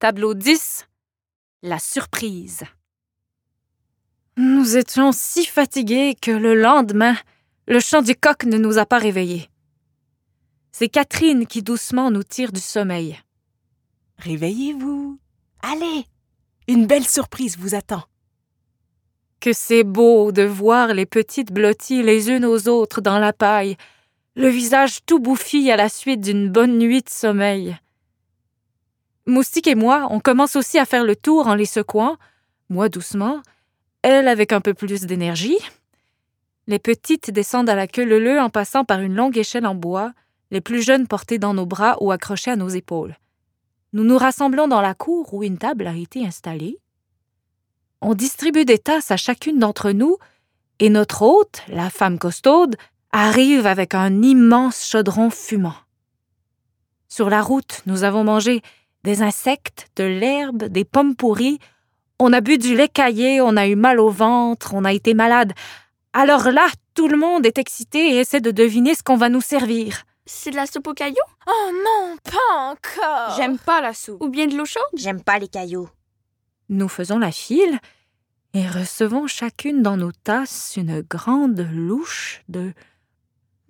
Tableau 10. La surprise. Nous étions si fatigués que le lendemain, le chant du coq ne nous a pas réveillés. C'est Catherine qui doucement nous tire du sommeil. Réveillez-vous. Allez, une belle surprise vous attend. Que c'est beau de voir les petites blotties les unes aux autres dans la paille, le visage tout bouffi à la suite d'une bonne nuit de sommeil. Moustique et moi, on commence aussi à faire le tour en les secouant, moi doucement, elle avec un peu plus d'énergie. Les petites descendent à la queue leu en passant par une longue échelle en bois, les plus jeunes portées dans nos bras ou accrochées à nos épaules. Nous nous rassemblons dans la cour où une table a été installée. On distribue des tasses à chacune d'entre nous, et notre hôte, la femme costaude, arrive avec un immense chaudron fumant. Sur la route, nous avons mangé des insectes, de l'herbe, des pommes pourries, on a bu du lait caillé, on a eu mal au ventre, on a été malade. Alors là, tout le monde est excité et essaie de deviner ce qu'on va nous servir. C'est de la soupe aux cailloux? Oh non, pas encore J'aime pas la soupe. Ou bien de l'eau chaude? J'aime pas les cailloux. Nous faisons la file et recevons chacune dans nos tasses une grande louche de...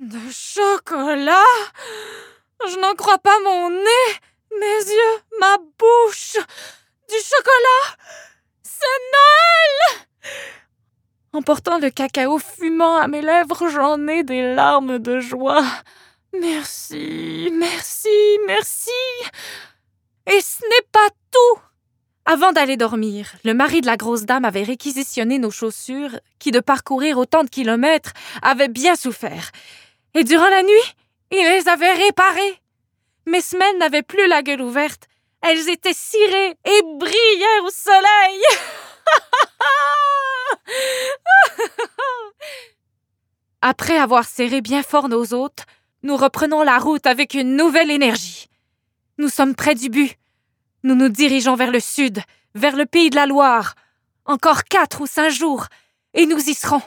De chocolat? Je n'en crois pas mon nez, mes yeux, ma bouche Du chocolat C'est Noël En portant le cacao fumant à mes lèvres, j'en ai des larmes de joie. Merci, merci, merci. Et ce n'est pas tout. Avant d'aller dormir, le mari de la grosse dame avait réquisitionné nos chaussures qui, de parcourir autant de kilomètres, avaient bien souffert. Et durant la nuit, il les avait réparées. Mes semelles n'avaient plus la gueule ouverte. Elles étaient cirées et brillaient au soleil. Après avoir serré bien fort nos hôtes, nous reprenons la route avec une nouvelle énergie. Nous sommes près du but. Nous nous dirigeons vers le sud, vers le pays de la Loire. Encore quatre ou cinq jours, et nous y serons.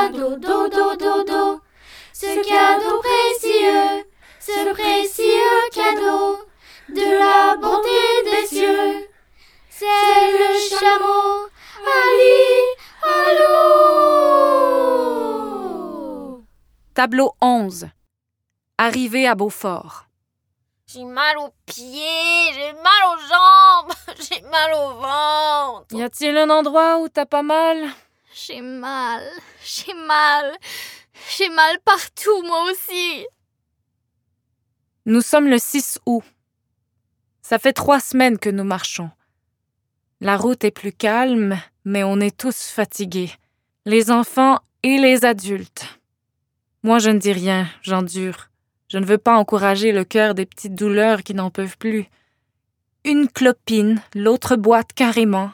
Cadeau, do, do, do, do. Ce cadeau précieux, ce précieux cadeau de la bonté des cieux. C'est le chameau, Ali, allô Tableau 11. Arrivé à Beaufort. J'ai mal aux pieds, j'ai mal aux jambes, j'ai mal au ventre. Y a-t-il un endroit où t'as pas mal? J'ai mal, j'ai mal, j'ai mal partout, moi aussi. Nous sommes le 6 août. Ça fait trois semaines que nous marchons. La route est plus calme, mais on est tous fatigués, les enfants et les adultes. Moi, je ne dis rien, j'endure. Je ne veux pas encourager le cœur des petites douleurs qui n'en peuvent plus. Une clopine, l'autre boîte carrément.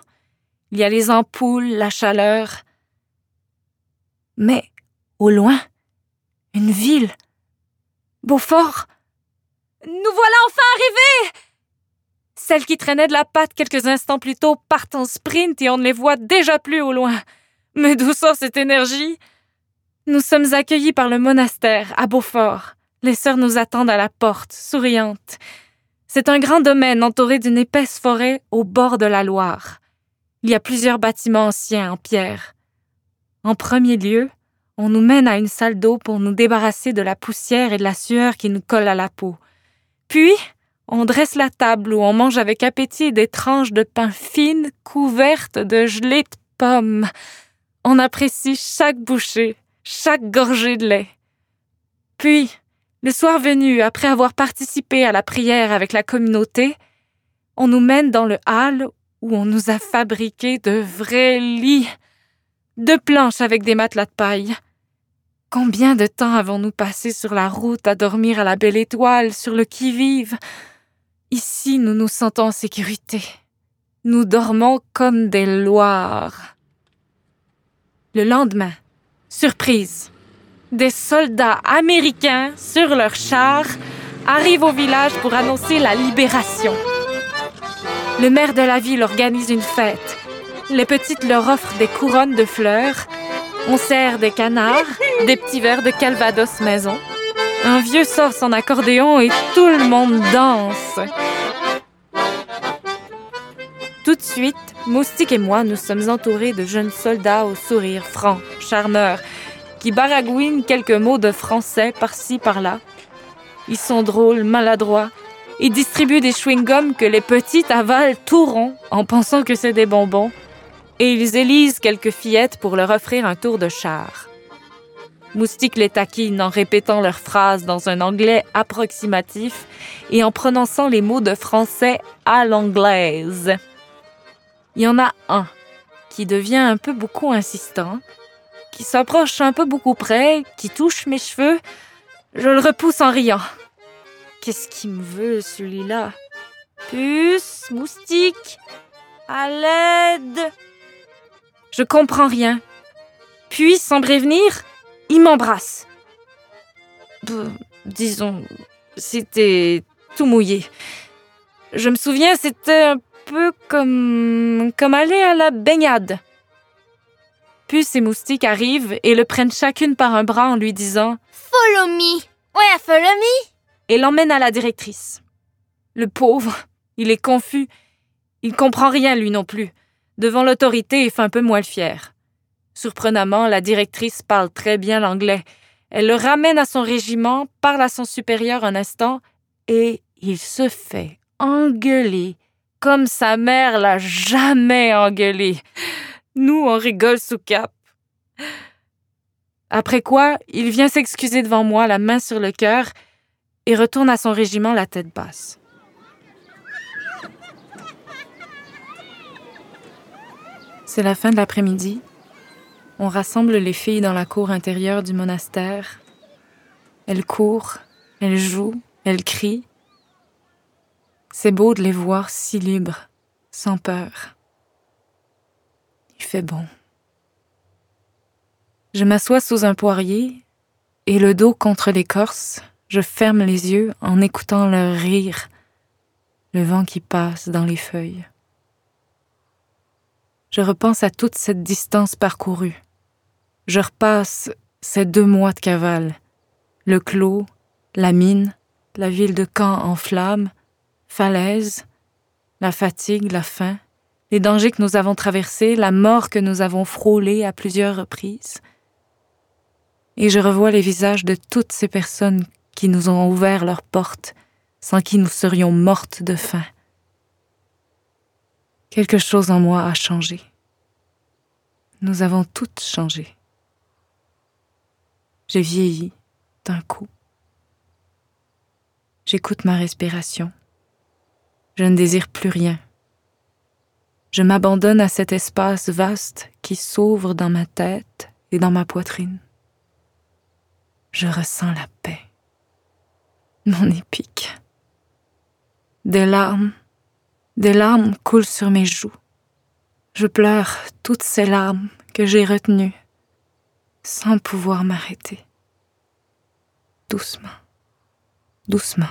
Il y a les ampoules, la chaleur. Mais, au loin, une ville. Beaufort. Nous voilà enfin arrivés! Celles qui traînaient de la patte quelques instants plus tôt partent en sprint et on ne les voit déjà plus au loin. Mais d'où sort cette énergie? Nous sommes accueillis par le monastère à Beaufort. Les sœurs nous attendent à la porte, souriantes. C'est un grand domaine entouré d'une épaisse forêt au bord de la Loire. Il y a plusieurs bâtiments anciens en pierre. En premier lieu, on nous mène à une salle d'eau pour nous débarrasser de la poussière et de la sueur qui nous colle à la peau. Puis, on dresse la table où on mange avec appétit des tranches de pain fines couvertes de gelée de pommes. On apprécie chaque bouchée, chaque gorgée de lait. Puis, le soir venu, après avoir participé à la prière avec la communauté, on nous mène dans le hall où on nous a fabriqué de vrais lits, de planches avec des matelas de paille. Combien de temps avons-nous passé sur la route à dormir à la belle étoile, sur le qui-vive? Ici, nous nous sentons en sécurité. Nous dormons comme des loirs. Le lendemain, surprise, des soldats américains sur leurs chars arrivent au village pour annoncer la libération. Le maire de la ville organise une fête. Les petites leur offrent des couronnes de fleurs. On sert des canards, des petits verres de calvados maison. Un vieux sort son accordéon et tout le monde danse. Tout de suite, Moustique et moi, nous sommes entourés de jeunes soldats au sourire franc, charmeurs, qui baragouinent quelques mots de français par-ci par-là. Ils sont drôles, maladroits, et distribuent des chewing-gums que les petites avalent tout rond en pensant que c'est des bonbons, et ils élisent quelques fillettes pour leur offrir un tour de char. Moustique les taquine en répétant leurs phrases dans un anglais approximatif et en prononçant les mots de français à l'anglaise. Il y en a un qui devient un peu beaucoup insistant, qui s'approche un peu beaucoup près, qui touche mes cheveux. Je le repousse en riant. Qu'est-ce qu'il me veut, celui-là? Puce, moustique, à l'aide. Je comprends rien. Puis, sans prévenir, il m'embrasse. Disons, c'était tout mouillé. Je me souviens, c'était un peu comme, comme aller à la baignade. Puce et Moustique arrivent et le prennent chacune par un bras en lui disant Follow me. Ouais, follow me. et l'emmènent à la directrice. Le pauvre, il est confus. Il comprend rien, lui non plus. Devant l'autorité, il fait un peu moins fier. Surprenamment, la directrice parle très bien l'anglais. Elle le ramène à son régiment, parle à son supérieur un instant, et il se fait engueuler comme sa mère l'a jamais engueulé. Nous, on rigole sous cap. Après quoi, il vient s'excuser devant moi, la main sur le cœur, et retourne à son régiment la tête basse. C'est la fin de l'après-midi. On rassemble les filles dans la cour intérieure du monastère. Elles courent, elles jouent, elles crient. C'est beau de les voir si libres, sans peur. Il fait bon. Je m'assois sous un poirier et le dos contre l'écorce, je ferme les yeux en écoutant leur rire, le vent qui passe dans les feuilles. Je repense à toute cette distance parcourue. Je repasse ces deux mois de cavale, le clos, la mine, la ville de Caen en flammes, falaise, la fatigue, la faim, les dangers que nous avons traversés, la mort que nous avons frôlée à plusieurs reprises. Et je revois les visages de toutes ces personnes qui nous ont ouvert leurs portes, sans qui nous serions mortes de faim. Quelque chose en moi a changé. Nous avons toutes changé. J'ai vieilli d'un coup. J'écoute ma respiration. Je ne désire plus rien. Je m'abandonne à cet espace vaste qui s'ouvre dans ma tête et dans ma poitrine. Je ressens la paix. Non épique. Des larmes, des larmes coulent sur mes joues. Je pleure toutes ces larmes que j'ai retenues sans pouvoir m'arrêter. Doucement, doucement.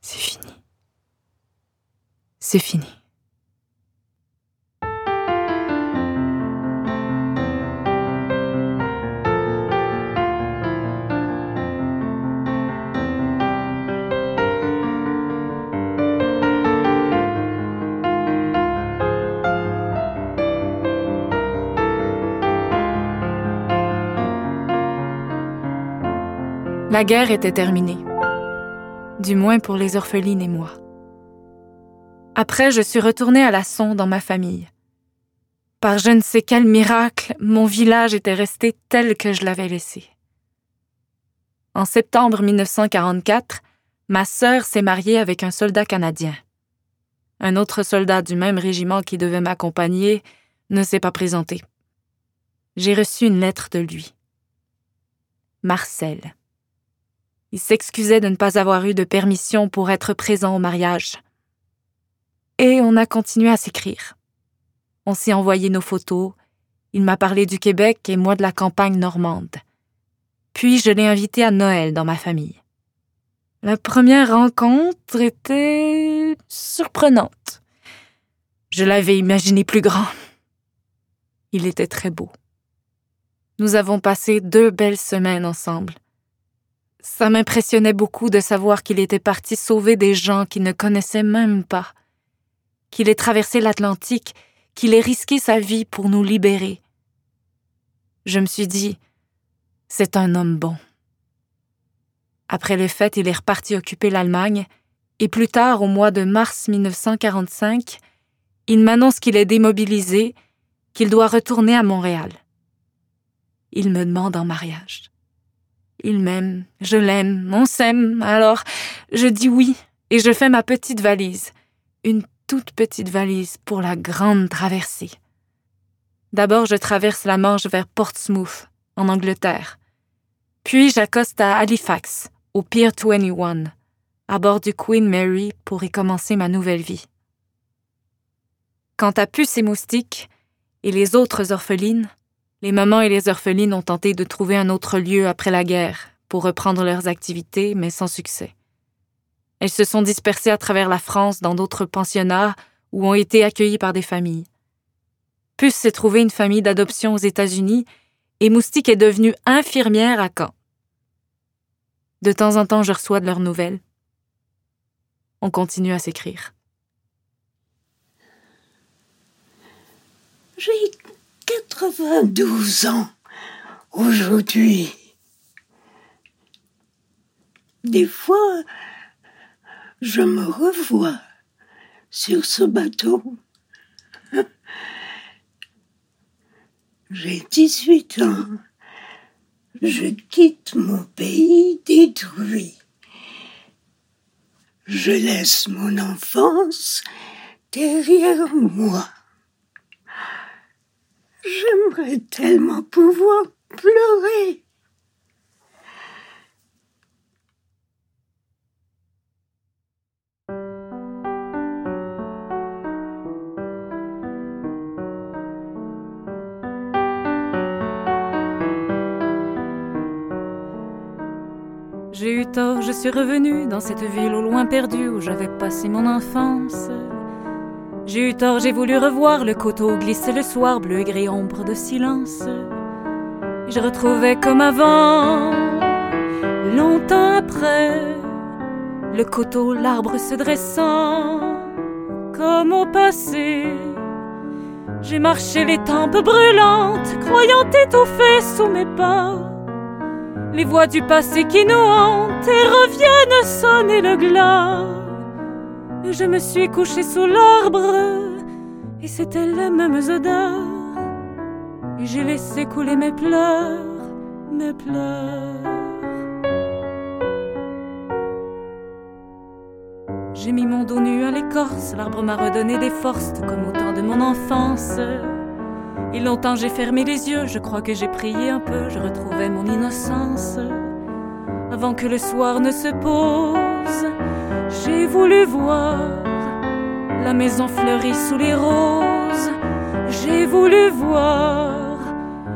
C'est fini. C'est fini. La guerre était terminée. Du moins pour les orphelines et moi. Après, je suis retournée à la sonde dans ma famille. Par je ne sais quel miracle, mon village était resté tel que je l'avais laissé. En septembre 1944, ma sœur s'est mariée avec un soldat canadien. Un autre soldat du même régiment qui devait m'accompagner ne s'est pas présenté. J'ai reçu une lettre de lui. Marcel. Il s'excusait de ne pas avoir eu de permission pour être présent au mariage. Et on a continué à s'écrire. On s'est envoyé nos photos. Il m'a parlé du Québec et moi de la campagne normande. Puis je l'ai invité à Noël dans ma famille. La première rencontre était surprenante. Je l'avais imaginé plus grand. Il était très beau. Nous avons passé deux belles semaines ensemble. Ça m'impressionnait beaucoup de savoir qu'il était parti sauver des gens qu'il ne connaissait même pas, qu'il ait traversé l'Atlantique, qu'il ait risqué sa vie pour nous libérer. Je me suis dit, c'est un homme bon. Après les fêtes, il est reparti occuper l'Allemagne, et plus tard, au mois de mars 1945, il m'annonce qu'il est démobilisé, qu'il doit retourner à Montréal. Il me demande en mariage. Il m'aime, je l'aime, on s'aime, alors je dis oui, et je fais ma petite valise, une toute petite valise pour la grande traversée. D'abord, je traverse la Manche vers Portsmouth, en Angleterre. Puis j'accoste à Halifax, au Pier 21, à bord du Queen Mary pour y commencer ma nouvelle vie. Quant à Puce et Moustique et les autres orphelines, les mamans et les orphelines ont tenté de trouver un autre lieu après la guerre pour reprendre leurs activités, mais sans succès. Elles se sont dispersées à travers la France dans d'autres pensionnats ou ont été accueillies par des familles. Puce s'est trouvée une famille d'adoption aux États-Unis et Moustique est devenue infirmière à Caen. De temps en temps, je reçois de leurs nouvelles. On continue à s'écrire. J'ai 92 ans aujourd'hui. Des fois, je me revois sur ce bateau. J'ai 18 ans. Je quitte mon pays détruit. Je laisse mon enfance derrière moi. J'aimerais tellement pouvoir pleurer. J'ai eu tort, je suis revenue dans cette ville au loin perdue où j'avais passé mon enfance. J'ai eu tort, j'ai voulu revoir le coteau glisser le soir, bleu et gris ombre de silence. Je retrouvais comme avant, longtemps après, le coteau, l'arbre se dressant, comme au passé. J'ai marché les tempes brûlantes, croyant étouffer sous mes pas. Les voix du passé qui nous hantent et reviennent sonner le glas. Je me suis couché sous l'arbre, et c'était les mêmes odeurs. Et j'ai laissé couler mes pleurs, mes pleurs. J'ai mis mon dos nu à l'écorce, l'arbre m'a redonné des forces, tout comme au temps de mon enfance. Et longtemps j'ai fermé les yeux, je crois que j'ai prié un peu, je retrouvais mon innocence. Avant que le soir ne se pose, j'ai voulu voir la maison fleurie sous les roses. J'ai voulu voir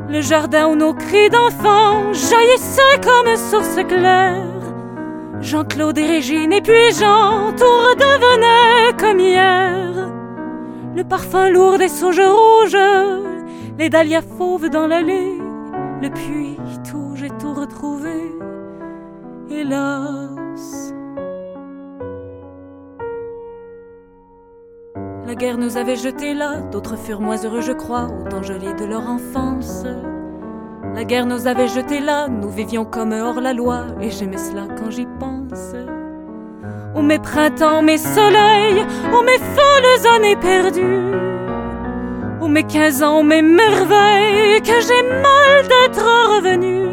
le jardin où nos cris d'enfants jaillissaient comme source claire. Jean-Claude et Régine et puis Jean, tout redevenait comme hier. Le parfum lourd des sauges rouges, les dahlias fauves dans l'allée, le puits, tout, j'ai tout retrouvé. Hélas. Guerre nous avait jetés là, d'autres furent moins heureux, je crois, autant jolis de leur enfance. La guerre nous avait jetés là, nous vivions comme hors la loi, et j'aimais cela quand j'y pense. Oh mes printemps, mes soleils, oh mes folles années perdues, Oh mes quinze ans, mes merveilles, que j'ai mal d'être revenu.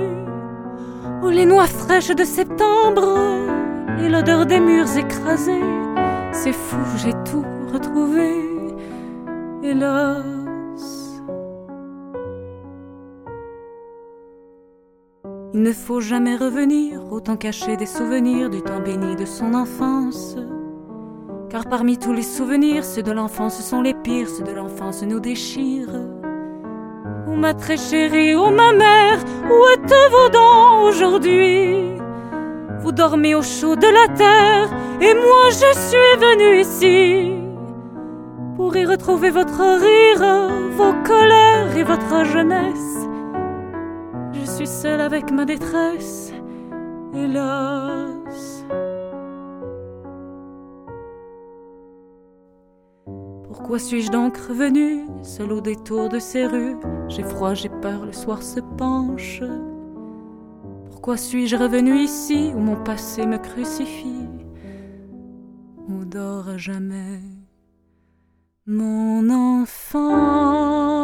Oh les noix fraîches de septembre et l'odeur des murs écrasés. C'est fou, j'ai tout. Il ne faut jamais revenir, autant cacher des souvenirs du temps béni de son enfance. Car parmi tous les souvenirs, ceux de l'enfance sont les pires, ceux de l'enfance nous déchirent. Oh ma très chérie, oh ma mère, où êtes-vous donc aujourd'hui? Vous dormez au chaud de la terre, et moi je suis venue ici pour y retrouver votre rire, vos colères et votre jeunesse. Je suis seule avec ma détresse, hélas. Pourquoi suis-je donc revenue, seule au détour de ces rues? J'ai froid, j'ai peur, le soir se penche. Pourquoi suis-je revenue ici où mon passé me crucifie? Où dort à jamais mon enfant